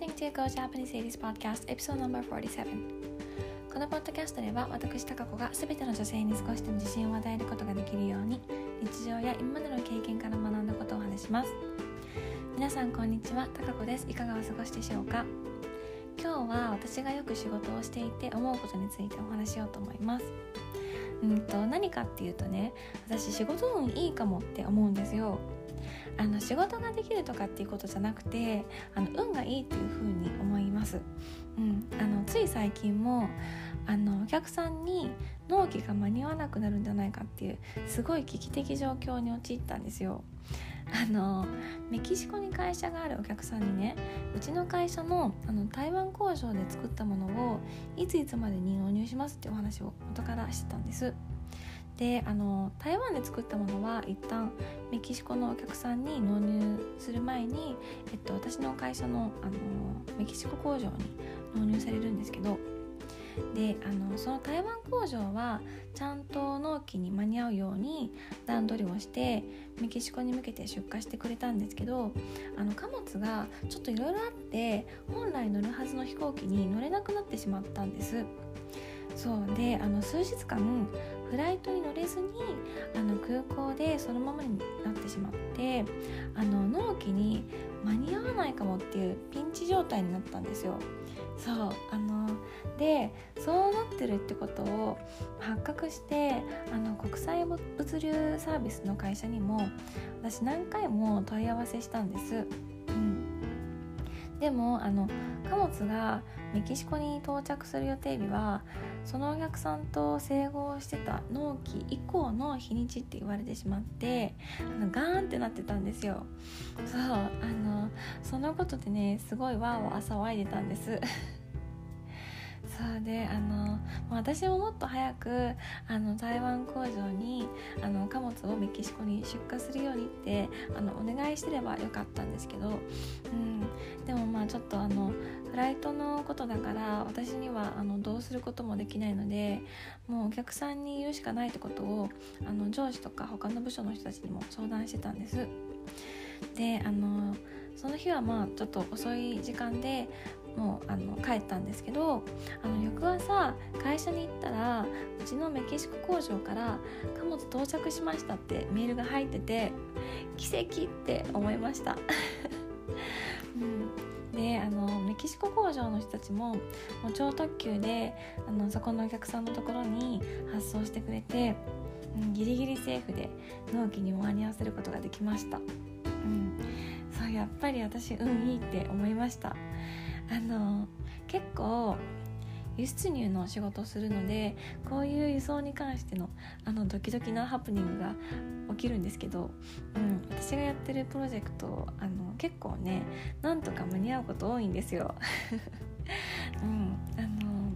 listening to Go Japanese Ladies Podcast episode No.47 このポッドキャストでは私タカ子が全ての女性に少しでも自信を与えることができるように日常や今までの経験から学んだことをお話します。皆さんこんにちは。タカ子です。いかがお過ごしでしょうか？今日は私がよく仕事をしていて思うことについてお話しようと思います。うんと何かっていうとね私仕事運いいかもって思うんですよ。あの仕事ができるとかっていうことじゃなくてあの運がいいっていう風に思います、うん、あのつい最近もあのお客さんに納期が間に合わなくなるんじゃないかっていうすごい危機的状況に陥ったんですよ。あのメキシコに会社があるお客さんにねうちの会社のあの台湾工場で作ったものをいついつまでに納入しますってお話を元からしてたんです。であの台湾で作ったものは一旦メキシコのお客さんに納入する前に、えっと、私の会社のあのメキシコ工場に納入されるんですけどであのその台湾工場はちゃんと納期に間に合うように段取りをしてメキシコに向けて出荷してくれたんですけどあの貨物がちょっといろいろあって本来乗るはずの飛行機に乗れなくなってしまったんです。そうであの数日間フライトに乗れずにあの空港でそのままになってしまってあの納期に間に合わないかもっていうピンチ状態になったんですよ。そうあのでそうなってるってことを発覚してあの国際物流サービスの会社にも私何回も問い合わせしたんです。でもあの貨物がメキシコに到着する予定日はそのお客さんと整合してた納期以降の日にちって言われてしまってあのガーンってなってたんですよ。そうあのそのことでねすごいわーわー騒いでたんです。そうであの私ももっと早くあの台湾工場にあの貨物をメキシコに出荷するようにってあのお願いしてればよかったんですけど、うん、ライトのことだから私にはあのどうすることもできないのでもうお客さんに言うしかないってことをあの上司とか他の部署の人たちにも相談してたんです。であのその日はまあちょっと遅い時間でもうあの帰ったんですけどあの翌朝会社に行ったらうちのメキシコ工場から貨物到着しましたってメールが入ってて奇跡って思いました。岸子、工場の人たちももう超特急であのそこのお客さんのところに発送してくれて、うん、ギリギリセーフで納期にも間に合わせることができました。うん、そうやっぱり私運いいって思いましたあの結構輸出入の仕事をするのでこういう輸送に関してのあのドキドキなハプニングが起きるんですけど、うん、私がやってるプロジェクトあの結構ねなんとか間に合うこと多いんですよ。うん、あの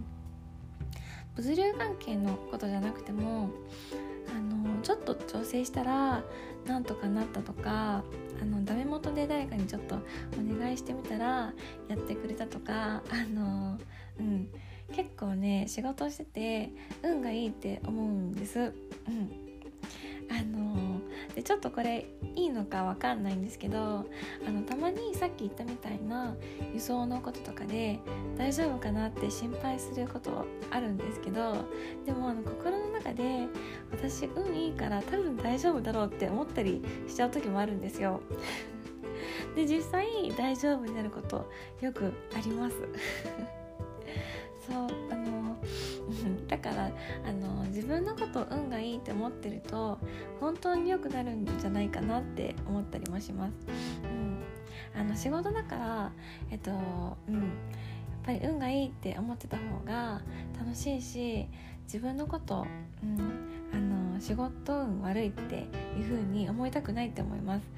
物流関係のことじゃなくてもあのちょっと調整したらなんとかなったとかあのダメ元で誰かにちょっとお願いしてみたらやってくれたとかあの、うん、結構ね仕事してて運がいいって思うんです。うんあのでちょっとこれいいのかわかんないんですけどあのたまにさっき言ったみたいな輸送のこととかで大丈夫かなって心配することあるんですけどでもあの心の中で私運いいから多分大丈夫だろうって思ったりしちゃう時もあるんですよ。で実際大丈夫になることよくあります。そうあの だからあの自分のこと運がいいって思ってると本当に良くなるんじゃないかなって思ったりもします。うん、あの仕事だからえっとうん。やっぱり運がいいって思ってた方が楽しいし自分のこと、うん、あの仕事運悪いっていう風に思いたくないって思います、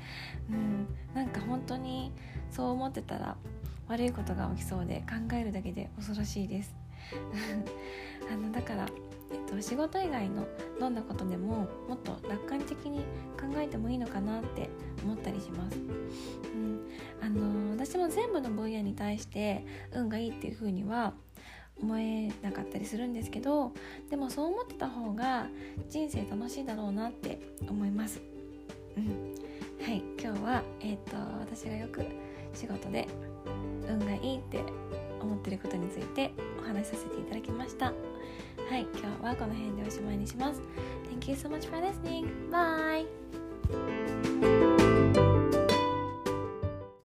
うん、なんか本当にそう思ってたら悪いことが起きそうで考えるだけで恐ろしいです。あのだから、えっと、仕事以外のどんなことでももっと楽観的に考えてもいいのかなって思ったりします、うん、あの私も全部の分野に対して運がいいっていうふうには思えなかったりするんですけどでもそう思ってた方が人生楽しいだろうなって思います、うん、はい。今日は、えーと私がよく仕事で運がいいって思ってることについてお話しさせていただきましたはい今日はこの辺でおしまいにします Thank you so much for listening. Bye!